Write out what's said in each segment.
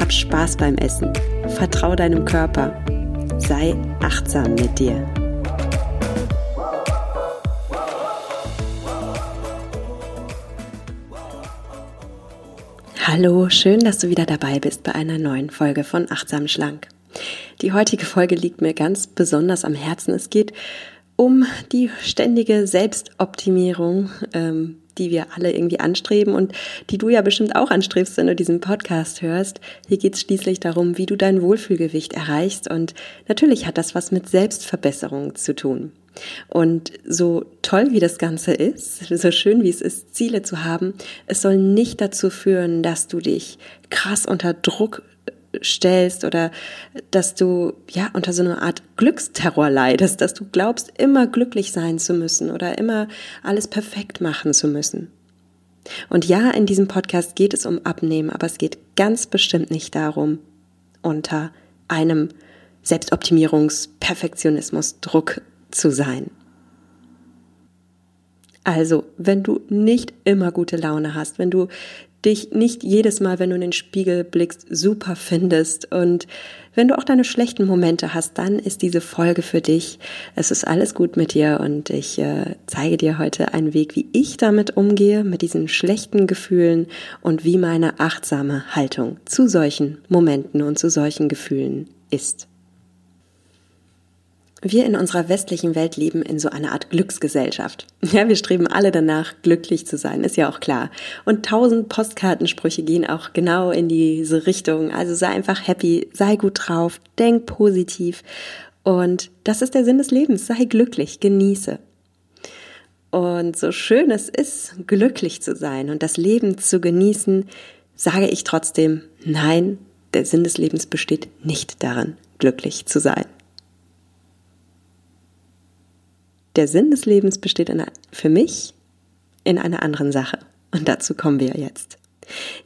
Hab Spaß beim Essen. Vertrau deinem Körper. Sei achtsam mit dir. Hallo, schön, dass du wieder dabei bist bei einer neuen Folge von Achtsam Schlank. Die heutige Folge liegt mir ganz besonders am Herzen. Es geht um die ständige Selbstoptimierung, ähm, die wir alle irgendwie anstreben und die du ja bestimmt auch anstrebst, wenn du diesen Podcast hörst. Hier geht es schließlich darum, wie du dein Wohlfühlgewicht erreichst und natürlich hat das was mit Selbstverbesserung zu tun. Und so toll wie das Ganze ist, so schön wie es ist, Ziele zu haben, es soll nicht dazu führen, dass du dich krass unter Druck stellst oder dass du ja unter so einer Art Glücksterror leidest, dass du glaubst, immer glücklich sein zu müssen oder immer alles perfekt machen zu müssen. Und ja, in diesem Podcast geht es um Abnehmen, aber es geht ganz bestimmt nicht darum, unter einem Selbstoptimierungs-Perfektionismus-Druck zu sein. Also, wenn du nicht immer gute Laune hast, wenn du dich nicht jedes Mal, wenn du in den Spiegel blickst, super findest. Und wenn du auch deine schlechten Momente hast, dann ist diese Folge für dich. Es ist alles gut mit dir und ich äh, zeige dir heute einen Weg, wie ich damit umgehe, mit diesen schlechten Gefühlen und wie meine achtsame Haltung zu solchen Momenten und zu solchen Gefühlen ist. Wir in unserer westlichen Welt leben in so einer Art Glücksgesellschaft. Ja, wir streben alle danach, glücklich zu sein, ist ja auch klar. Und tausend Postkartensprüche gehen auch genau in diese Richtung. Also sei einfach happy, sei gut drauf, denk positiv. Und das ist der Sinn des Lebens. Sei glücklich, genieße. Und so schön es ist, glücklich zu sein und das Leben zu genießen, sage ich trotzdem, nein, der Sinn des Lebens besteht nicht darin, glücklich zu sein. Der Sinn des Lebens besteht in, für mich in einer anderen Sache. Und dazu kommen wir jetzt.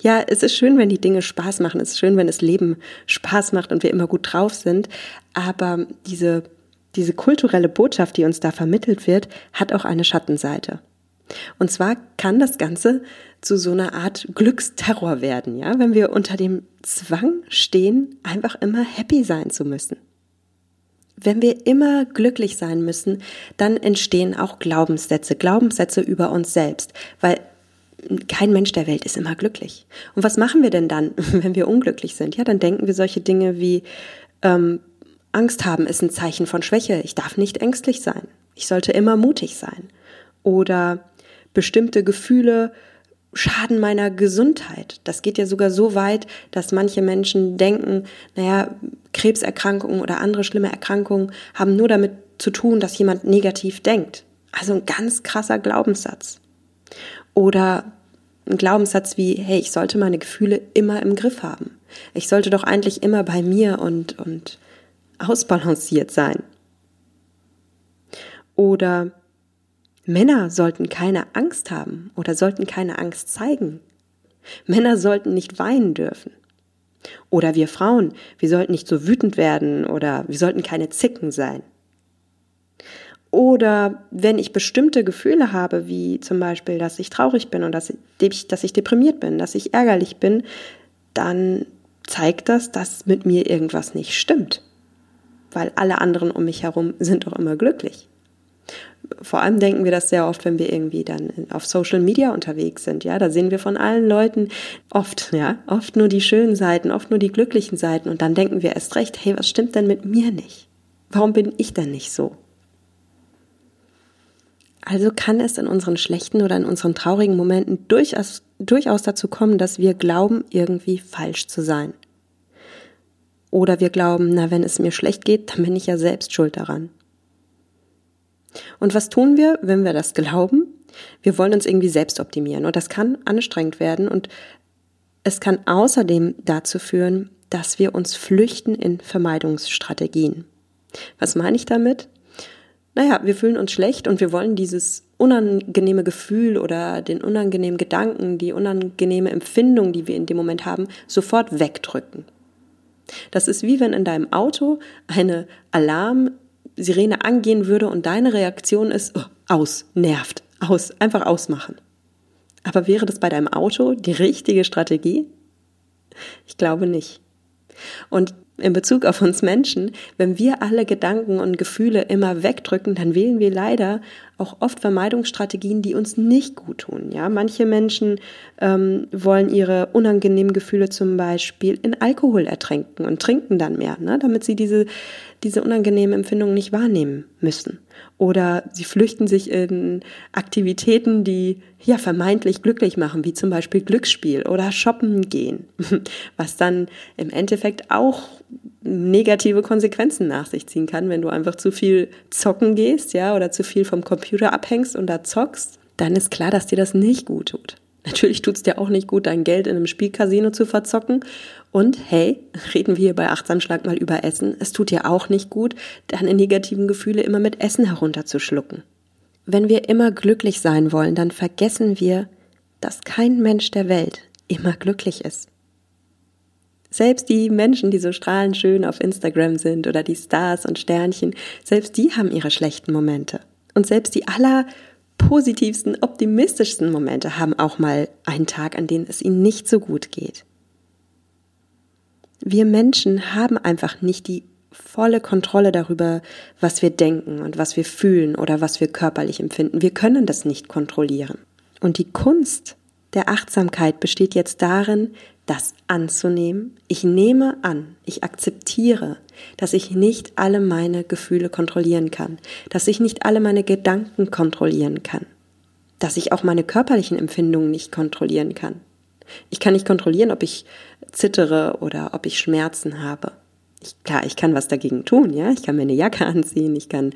Ja, es ist schön, wenn die Dinge Spaß machen. Es ist schön, wenn das Leben Spaß macht und wir immer gut drauf sind. Aber diese, diese kulturelle Botschaft, die uns da vermittelt wird, hat auch eine Schattenseite. Und zwar kann das Ganze zu so einer Art Glücksterror werden, ja, wenn wir unter dem Zwang stehen, einfach immer happy sein zu müssen. Wenn wir immer glücklich sein müssen, dann entstehen auch Glaubenssätze, Glaubenssätze über uns selbst, weil kein Mensch der Welt ist immer glücklich. Und was machen wir denn dann, wenn wir unglücklich sind? Ja, dann denken wir solche Dinge wie ähm, Angst haben ist ein Zeichen von Schwäche. Ich darf nicht ängstlich sein. Ich sollte immer mutig sein. Oder bestimmte Gefühle schaden meiner Gesundheit. Das geht ja sogar so weit, dass manche Menschen denken, naja, Krebserkrankungen oder andere schlimme Erkrankungen haben nur damit zu tun, dass jemand negativ denkt. Also ein ganz krasser Glaubenssatz. Oder ein Glaubenssatz wie, hey, ich sollte meine Gefühle immer im Griff haben. Ich sollte doch eigentlich immer bei mir und, und ausbalanciert sein. Oder Männer sollten keine Angst haben oder sollten keine Angst zeigen. Männer sollten nicht weinen dürfen. Oder wir Frauen, wir sollten nicht so wütend werden oder wir sollten keine Zicken sein. Oder wenn ich bestimmte Gefühle habe, wie zum Beispiel, dass ich traurig bin und dass ich, dass ich deprimiert bin, dass ich ärgerlich bin, dann zeigt das, dass mit mir irgendwas nicht stimmt. Weil alle anderen um mich herum sind doch immer glücklich vor allem denken wir das sehr oft, wenn wir irgendwie dann auf Social Media unterwegs sind. Ja, da sehen wir von allen Leuten oft, ja, oft nur die schönen Seiten, oft nur die glücklichen Seiten. Und dann denken wir erst recht, hey, was stimmt denn mit mir nicht? Warum bin ich denn nicht so? Also kann es in unseren schlechten oder in unseren traurigen Momenten durchaus, durchaus dazu kommen, dass wir glauben, irgendwie falsch zu sein. Oder wir glauben, na, wenn es mir schlecht geht, dann bin ich ja selbst schuld daran. Und was tun wir, wenn wir das glauben? Wir wollen uns irgendwie selbst optimieren und das kann anstrengend werden und es kann außerdem dazu führen, dass wir uns flüchten in Vermeidungsstrategien. Was meine ich damit? Naja, wir fühlen uns schlecht und wir wollen dieses unangenehme Gefühl oder den unangenehmen Gedanken, die unangenehme Empfindung, die wir in dem Moment haben, sofort wegdrücken. Das ist wie wenn in deinem Auto eine Alarmsirene angehen würde und deine Reaktion ist, oh, aus, nervt, aus, einfach ausmachen. Aber wäre das bei deinem Auto die richtige Strategie? Ich glaube nicht. Und in Bezug auf uns Menschen, wenn wir alle Gedanken und Gefühle immer wegdrücken, dann wählen wir leider auch oft Vermeidungsstrategien, die uns nicht gut tun. Ja, manche Menschen ähm, wollen ihre unangenehmen Gefühle zum Beispiel in Alkohol ertränken und trinken dann mehr, ne, damit sie diese diese unangenehmen Empfindungen nicht wahrnehmen müssen. Oder sie flüchten sich in Aktivitäten, die ja vermeintlich glücklich machen, wie zum Beispiel Glücksspiel oder Shoppen gehen, was dann im Endeffekt auch negative Konsequenzen nach sich ziehen kann, wenn du einfach zu viel zocken gehst, ja, oder zu viel vom Computer abhängst und da zockst, dann ist klar, dass dir das nicht gut tut. Natürlich tut es dir auch nicht gut, dein Geld in einem Spielcasino zu verzocken. Und hey, reden wir hier bei Achtsamschlag mal über Essen. Es tut dir auch nicht gut, deine negativen Gefühle immer mit Essen herunterzuschlucken. Wenn wir immer glücklich sein wollen, dann vergessen wir, dass kein Mensch der Welt immer glücklich ist. Selbst die Menschen, die so strahlend schön auf Instagram sind oder die Stars und Sternchen, selbst die haben ihre schlechten Momente. Und selbst die aller positivsten, optimistischsten Momente haben auch mal einen Tag, an dem es ihnen nicht so gut geht. Wir Menschen haben einfach nicht die volle Kontrolle darüber, was wir denken und was wir fühlen oder was wir körperlich empfinden. Wir können das nicht kontrollieren. Und die Kunst der Achtsamkeit besteht jetzt darin, das anzunehmen. Ich nehme an, ich akzeptiere, dass ich nicht alle meine Gefühle kontrollieren kann, dass ich nicht alle meine Gedanken kontrollieren kann, dass ich auch meine körperlichen Empfindungen nicht kontrollieren kann. Ich kann nicht kontrollieren, ob ich zittere oder ob ich Schmerzen habe. Ich, klar, ich kann was dagegen tun, ja. Ich kann mir eine Jacke anziehen, ich kann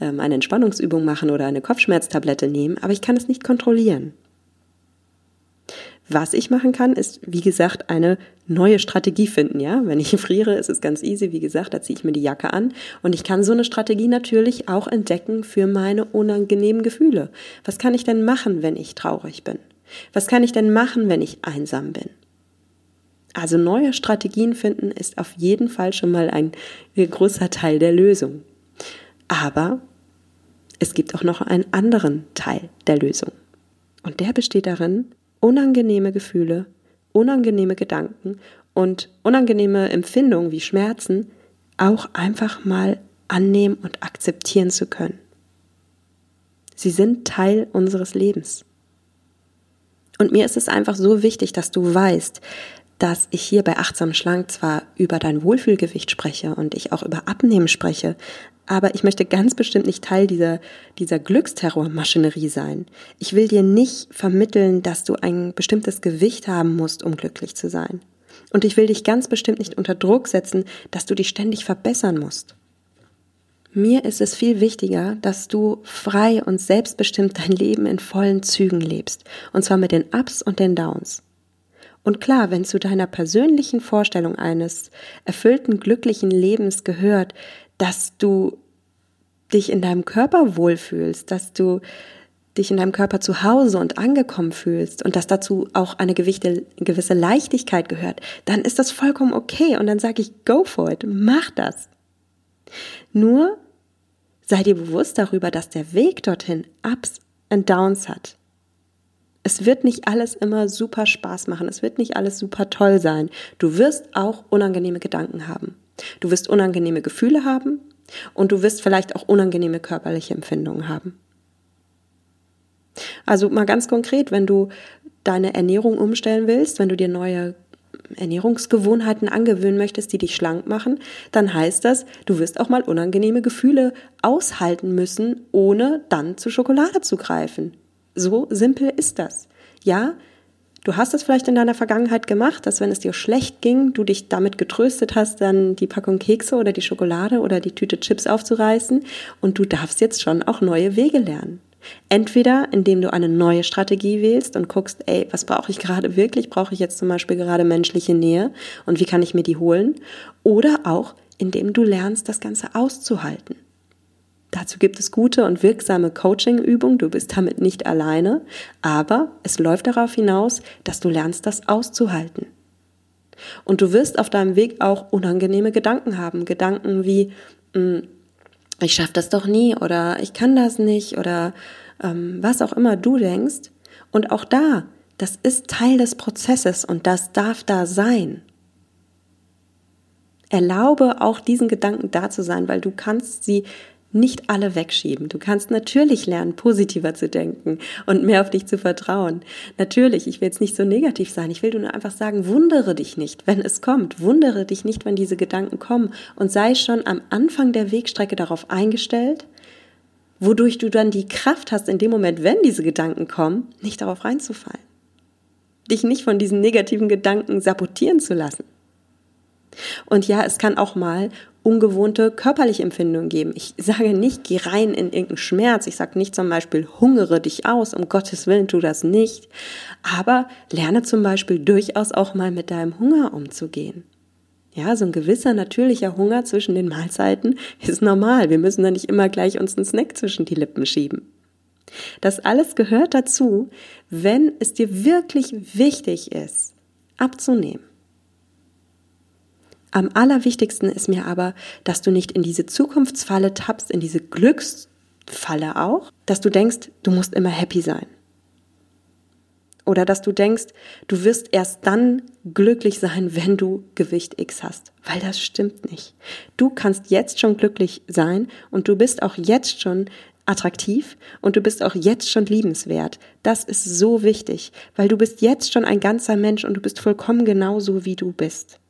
ähm, eine Entspannungsübung machen oder eine Kopfschmerztablette nehmen, aber ich kann es nicht kontrollieren. Was ich machen kann, ist, wie gesagt, eine neue Strategie finden, ja. Wenn ich friere, ist es ganz easy. Wie gesagt, da ziehe ich mir die Jacke an. Und ich kann so eine Strategie natürlich auch entdecken für meine unangenehmen Gefühle. Was kann ich denn machen, wenn ich traurig bin? Was kann ich denn machen, wenn ich einsam bin? Also neue Strategien finden ist auf jeden Fall schon mal ein großer Teil der Lösung. Aber es gibt auch noch einen anderen Teil der Lösung. Und der besteht darin, unangenehme Gefühle, unangenehme Gedanken und unangenehme Empfindungen wie Schmerzen auch einfach mal annehmen und akzeptieren zu können. Sie sind Teil unseres Lebens. Und mir ist es einfach so wichtig, dass du weißt, dass ich hier bei Achtsam Schlank zwar über dein Wohlfühlgewicht spreche und ich auch über Abnehmen spreche, aber ich möchte ganz bestimmt nicht Teil dieser, dieser Glücksterrormaschinerie sein. Ich will dir nicht vermitteln, dass du ein bestimmtes Gewicht haben musst, um glücklich zu sein. Und ich will dich ganz bestimmt nicht unter Druck setzen, dass du dich ständig verbessern musst. Mir ist es viel wichtiger, dass du frei und selbstbestimmt dein Leben in vollen Zügen lebst. Und zwar mit den Ups und den Downs. Und klar, wenn zu deiner persönlichen Vorstellung eines erfüllten, glücklichen Lebens gehört, dass du dich in deinem Körper wohlfühlst, dass du dich in deinem Körper zu Hause und angekommen fühlst und dass dazu auch eine gewisse Leichtigkeit gehört, dann ist das vollkommen okay und dann sage ich, go for it, mach das. Nur sei dir bewusst darüber, dass der Weg dorthin Ups und Downs hat. Es wird nicht alles immer super Spaß machen, es wird nicht alles super toll sein. Du wirst auch unangenehme Gedanken haben. Du wirst unangenehme Gefühle haben und du wirst vielleicht auch unangenehme körperliche Empfindungen haben. Also mal ganz konkret, wenn du deine Ernährung umstellen willst, wenn du dir neue Ernährungsgewohnheiten angewöhnen möchtest, die dich schlank machen, dann heißt das, du wirst auch mal unangenehme Gefühle aushalten müssen, ohne dann zu Schokolade zu greifen. So simpel ist das. Ja, Du hast es vielleicht in deiner Vergangenheit gemacht, dass wenn es dir schlecht ging, du dich damit getröstet hast, dann die Packung Kekse oder die Schokolade oder die Tüte Chips aufzureißen und du darfst jetzt schon auch neue Wege lernen. Entweder indem du eine neue Strategie wählst und guckst, ey, was brauche ich gerade wirklich? Brauche ich jetzt zum Beispiel gerade menschliche Nähe und wie kann ich mir die holen? Oder auch indem du lernst, das Ganze auszuhalten. Dazu gibt es gute und wirksame Coaching-Übungen. Du bist damit nicht alleine, aber es läuft darauf hinaus, dass du lernst, das auszuhalten. Und du wirst auf deinem Weg auch unangenehme Gedanken haben. Gedanken wie, hm, ich schaffe das doch nie oder ich kann das nicht oder ähm, was auch immer du denkst. Und auch da, das ist Teil des Prozesses und das darf da sein. Erlaube auch diesen Gedanken da zu sein, weil du kannst sie nicht alle wegschieben. Du kannst natürlich lernen, positiver zu denken und mehr auf dich zu vertrauen. Natürlich, ich will jetzt nicht so negativ sein. Ich will nur einfach sagen, wundere dich nicht, wenn es kommt. Wundere dich nicht, wenn diese Gedanken kommen und sei schon am Anfang der Wegstrecke darauf eingestellt, wodurch du dann die Kraft hast, in dem Moment, wenn diese Gedanken kommen, nicht darauf reinzufallen. Dich nicht von diesen negativen Gedanken sabotieren zu lassen. Und ja, es kann auch mal ungewohnte körperliche Empfindungen geben. Ich sage nicht, geh rein in irgendeinen Schmerz. Ich sage nicht zum Beispiel, hungere dich aus. Um Gottes Willen, tu das nicht. Aber lerne zum Beispiel durchaus auch mal mit deinem Hunger umzugehen. Ja, so ein gewisser natürlicher Hunger zwischen den Mahlzeiten ist normal. Wir müssen da nicht immer gleich uns einen Snack zwischen die Lippen schieben. Das alles gehört dazu, wenn es dir wirklich wichtig ist, abzunehmen am allerwichtigsten ist mir aber, dass du nicht in diese Zukunftsfalle tappst, in diese Glücksfalle auch, dass du denkst, du musst immer happy sein. Oder dass du denkst, du wirst erst dann glücklich sein, wenn du Gewicht X hast. Weil das stimmt nicht. Du kannst jetzt schon glücklich sein und du bist auch jetzt schon attraktiv und du bist auch jetzt schon liebenswert. Das ist so wichtig, weil du bist jetzt schon ein ganzer Mensch und du bist vollkommen genauso, wie du bist.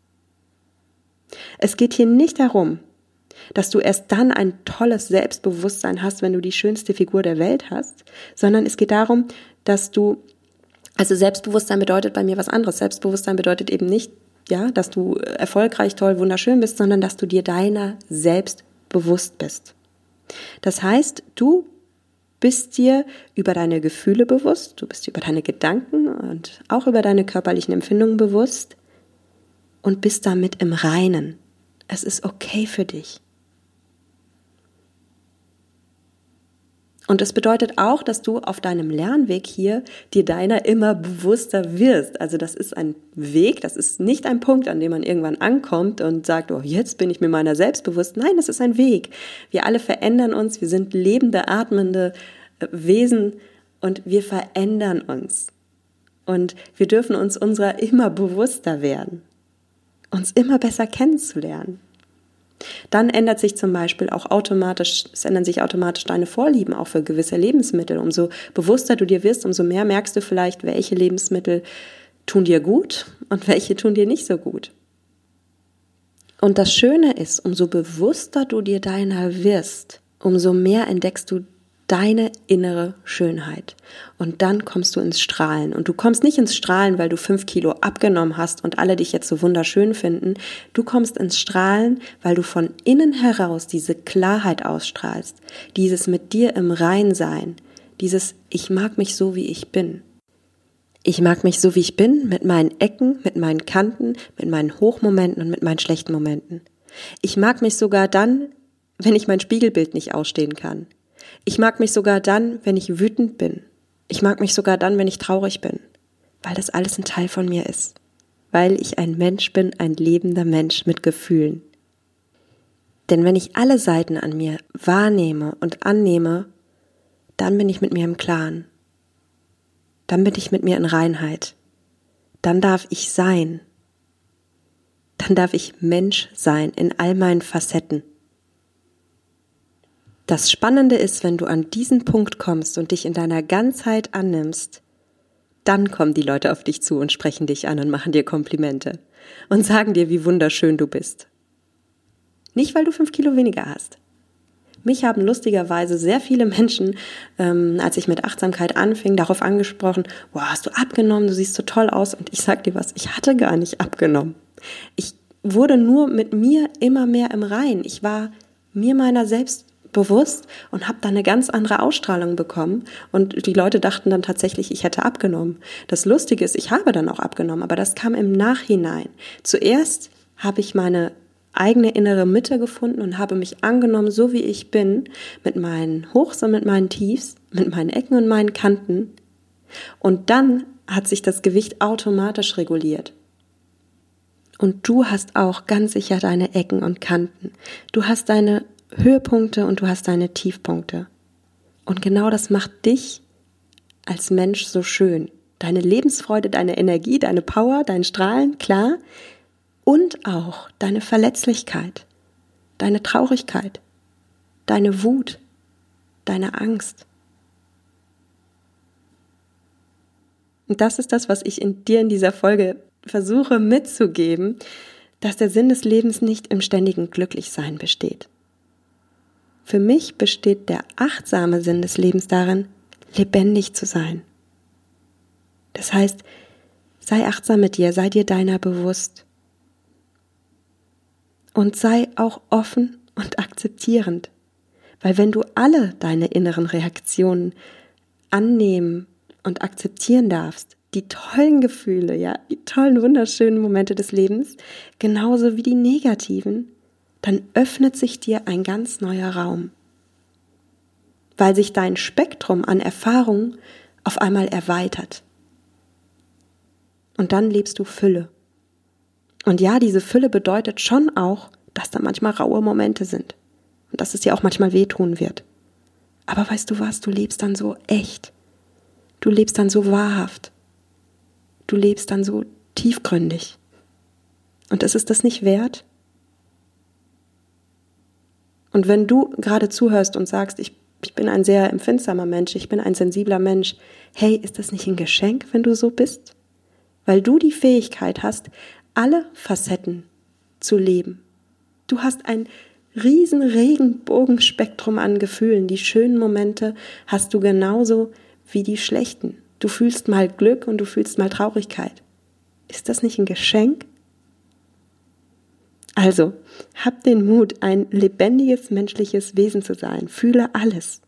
Es geht hier nicht darum, dass du erst dann ein tolles Selbstbewusstsein hast, wenn du die schönste Figur der Welt hast, sondern es geht darum, dass du, also Selbstbewusstsein bedeutet bei mir was anderes. Selbstbewusstsein bedeutet eben nicht, ja, dass du erfolgreich, toll, wunderschön bist, sondern dass du dir deiner selbst bewusst bist. Das heißt, du bist dir über deine Gefühle bewusst, du bist dir über deine Gedanken und auch über deine körperlichen Empfindungen bewusst und bist damit im Reinen. Es ist okay für dich. Und es bedeutet auch, dass du auf deinem Lernweg hier dir deiner immer bewusster wirst. Also das ist ein Weg, das ist nicht ein Punkt, an dem man irgendwann ankommt und sagt, oh, jetzt bin ich mir meiner selbst bewusst. Nein, das ist ein Weg. Wir alle verändern uns, wir sind lebende, atmende äh, Wesen und wir verändern uns. Und wir dürfen uns unserer immer bewusster werden uns immer besser kennenzulernen. Dann ändert sich zum Beispiel auch automatisch, es ändern sich automatisch deine Vorlieben auch für gewisse Lebensmittel. Umso bewusster du dir wirst, umso mehr merkst du vielleicht, welche Lebensmittel tun dir gut und welche tun dir nicht so gut. Und das Schöne ist, umso bewusster du dir deiner wirst, umso mehr entdeckst du deine innere Schönheit. Und dann kommst du ins Strahlen. Und du kommst nicht ins Strahlen, weil du fünf Kilo abgenommen hast und alle dich jetzt so wunderschön finden. Du kommst ins Strahlen, weil du von innen heraus diese Klarheit ausstrahlst, dieses mit dir im Rein sein, dieses Ich mag mich so, wie ich bin. Ich mag mich so, wie ich bin, mit meinen Ecken, mit meinen Kanten, mit meinen Hochmomenten und mit meinen schlechten Momenten. Ich mag mich sogar dann, wenn ich mein Spiegelbild nicht ausstehen kann. Ich mag mich sogar dann, wenn ich wütend bin. Ich mag mich sogar dann, wenn ich traurig bin, weil das alles ein Teil von mir ist. Weil ich ein Mensch bin, ein lebender Mensch mit Gefühlen. Denn wenn ich alle Seiten an mir wahrnehme und annehme, dann bin ich mit mir im Klaren. Dann bin ich mit mir in Reinheit. Dann darf ich sein. Dann darf ich Mensch sein in all meinen Facetten. Das Spannende ist, wenn du an diesen Punkt kommst und dich in deiner Ganzheit annimmst, dann kommen die Leute auf dich zu und sprechen dich an und machen dir Komplimente und sagen dir, wie wunderschön du bist. Nicht, weil du fünf Kilo weniger hast. Mich haben lustigerweise sehr viele Menschen, ähm, als ich mit Achtsamkeit anfing, darauf angesprochen, wow, hast du abgenommen, du siehst so toll aus. Und ich sag dir was, ich hatte gar nicht abgenommen. Ich wurde nur mit mir immer mehr im Rein. Ich war mir meiner selbst bewusst und habe dann eine ganz andere Ausstrahlung bekommen und die Leute dachten dann tatsächlich, ich hätte abgenommen. Das Lustige ist, ich habe dann auch abgenommen, aber das kam im Nachhinein. Zuerst habe ich meine eigene innere Mitte gefunden und habe mich angenommen, so wie ich bin, mit meinen Hochs und mit meinen Tiefs, mit meinen Ecken und meinen Kanten. Und dann hat sich das Gewicht automatisch reguliert. Und du hast auch ganz sicher deine Ecken und Kanten. Du hast deine Höhepunkte und du hast deine Tiefpunkte. Und genau das macht dich als Mensch so schön. Deine Lebensfreude, deine Energie, deine Power, dein Strahlen, klar. Und auch deine Verletzlichkeit, deine Traurigkeit, deine Wut, deine Angst. Und das ist das, was ich in dir in dieser Folge versuche mitzugeben, dass der Sinn des Lebens nicht im ständigen Glücklichsein besteht. Für mich besteht der achtsame Sinn des Lebens darin, lebendig zu sein. Das heißt, sei achtsam mit dir, sei dir deiner bewusst. Und sei auch offen und akzeptierend. Weil wenn du alle deine inneren Reaktionen annehmen und akzeptieren darfst, die tollen Gefühle, ja, die tollen, wunderschönen Momente des Lebens, genauso wie die negativen, dann öffnet sich dir ein ganz neuer Raum, weil sich dein Spektrum an Erfahrungen auf einmal erweitert. Und dann lebst du Fülle. Und ja, diese Fülle bedeutet schon auch, dass da manchmal raue Momente sind und dass es dir auch manchmal wehtun wird. Aber weißt du was, du lebst dann so echt. Du lebst dann so wahrhaft. Du lebst dann so tiefgründig. Und ist es das nicht wert? Und wenn du gerade zuhörst und sagst, ich, ich bin ein sehr empfindsamer Mensch, ich bin ein sensibler Mensch, hey, ist das nicht ein Geschenk, wenn du so bist? Weil du die Fähigkeit hast, alle Facetten zu leben. Du hast ein riesen Regenbogenspektrum an Gefühlen. Die schönen Momente hast du genauso wie die schlechten. Du fühlst mal Glück und du fühlst mal Traurigkeit. Ist das nicht ein Geschenk? Also, hab den Mut, ein lebendiges menschliches Wesen zu sein. Fühle alles.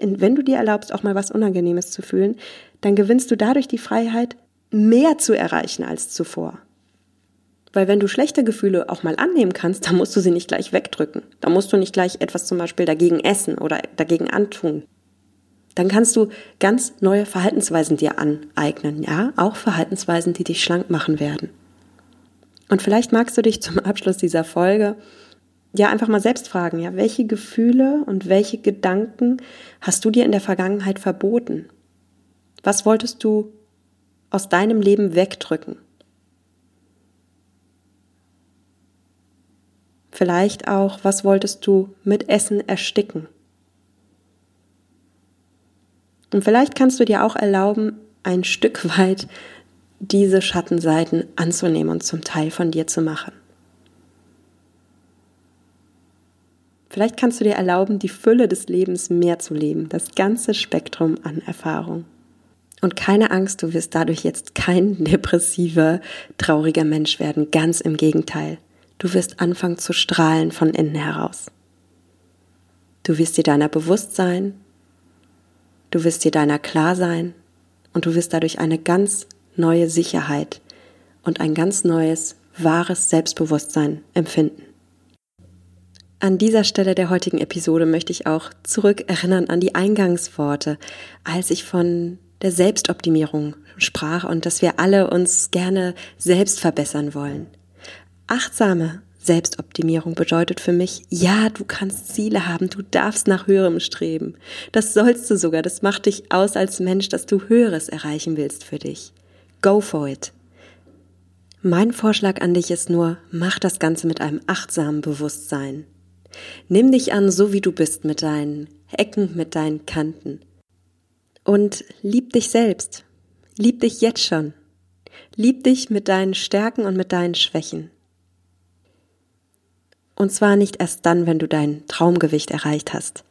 Und wenn du dir erlaubst, auch mal was Unangenehmes zu fühlen, dann gewinnst du dadurch die Freiheit, mehr zu erreichen als zuvor. Weil wenn du schlechte Gefühle auch mal annehmen kannst, dann musst du sie nicht gleich wegdrücken. Da musst du nicht gleich etwas zum Beispiel dagegen essen oder dagegen antun. Dann kannst du ganz neue Verhaltensweisen dir aneignen, ja, auch Verhaltensweisen, die dich schlank machen werden. Und vielleicht magst du dich zum Abschluss dieser Folge ja einfach mal selbst fragen, ja, welche Gefühle und welche Gedanken hast du dir in der Vergangenheit verboten? Was wolltest du aus deinem Leben wegdrücken? Vielleicht auch, was wolltest du mit Essen ersticken? Und vielleicht kannst du dir auch erlauben, ein Stück weit diese Schattenseiten anzunehmen und zum Teil von dir zu machen. Vielleicht kannst du dir erlauben, die Fülle des Lebens mehr zu leben, das ganze Spektrum an Erfahrung. Und keine Angst, du wirst dadurch jetzt kein depressiver, trauriger Mensch werden, ganz im Gegenteil. Du wirst anfangen zu strahlen von innen heraus. Du wirst dir deiner bewusst sein, du wirst dir deiner klar sein und du wirst dadurch eine ganz neue Sicherheit und ein ganz neues, wahres Selbstbewusstsein empfinden. An dieser Stelle der heutigen Episode möchte ich auch zurückerinnern an die Eingangsworte, als ich von der Selbstoptimierung sprach und dass wir alle uns gerne selbst verbessern wollen. Achtsame Selbstoptimierung bedeutet für mich, ja, du kannst Ziele haben, du darfst nach höherem streben. Das sollst du sogar, das macht dich aus als Mensch, dass du höheres erreichen willst für dich. Go for it. Mein Vorschlag an dich ist nur, mach das Ganze mit einem achtsamen Bewusstsein. Nimm dich an, so wie du bist, mit deinen Ecken, mit deinen Kanten. Und lieb dich selbst. Lieb dich jetzt schon. Lieb dich mit deinen Stärken und mit deinen Schwächen. Und zwar nicht erst dann, wenn du dein Traumgewicht erreicht hast,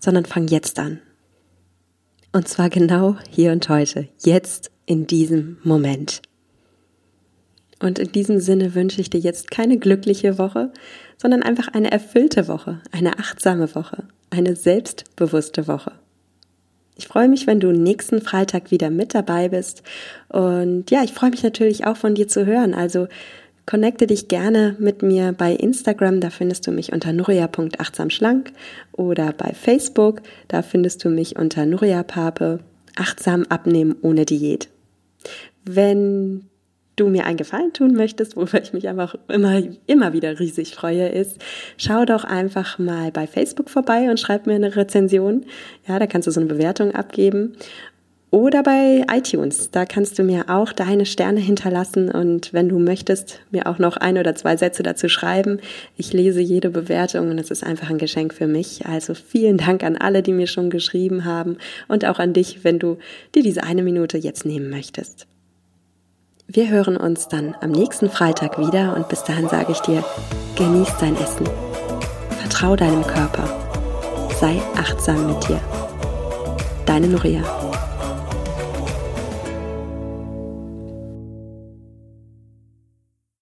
sondern fang jetzt an. Und zwar genau hier und heute, jetzt in diesem Moment. Und in diesem Sinne wünsche ich dir jetzt keine glückliche Woche, sondern einfach eine erfüllte Woche, eine achtsame Woche. eine selbstbewusste Woche. Ich freue mich, wenn du nächsten Freitag wieder mit dabei bist. Und ja, ich freue mich natürlich auch von dir zu hören. Also connecte dich gerne mit mir bei Instagram, da findest du mich unter nuria.achtsamschlank oder bei Facebook, da findest du mich unter Nuria Pape, achtsam abnehmen ohne Diät. Wenn du mir einen Gefallen tun möchtest, worüber ich mich einfach immer, immer wieder riesig freue, ist, schau doch einfach mal bei Facebook vorbei und schreib mir eine Rezension. Ja, da kannst du so eine Bewertung abgeben. Oder bei iTunes, da kannst du mir auch deine Sterne hinterlassen und wenn du möchtest, mir auch noch ein oder zwei Sätze dazu schreiben. Ich lese jede Bewertung und es ist einfach ein Geschenk für mich. Also vielen Dank an alle, die mir schon geschrieben haben und auch an dich, wenn du dir diese eine Minute jetzt nehmen möchtest. Wir hören uns dann am nächsten Freitag wieder und bis dahin sage ich dir, genieß dein Essen. Vertrau deinem Körper. Sei achtsam mit dir. Deine Nuria.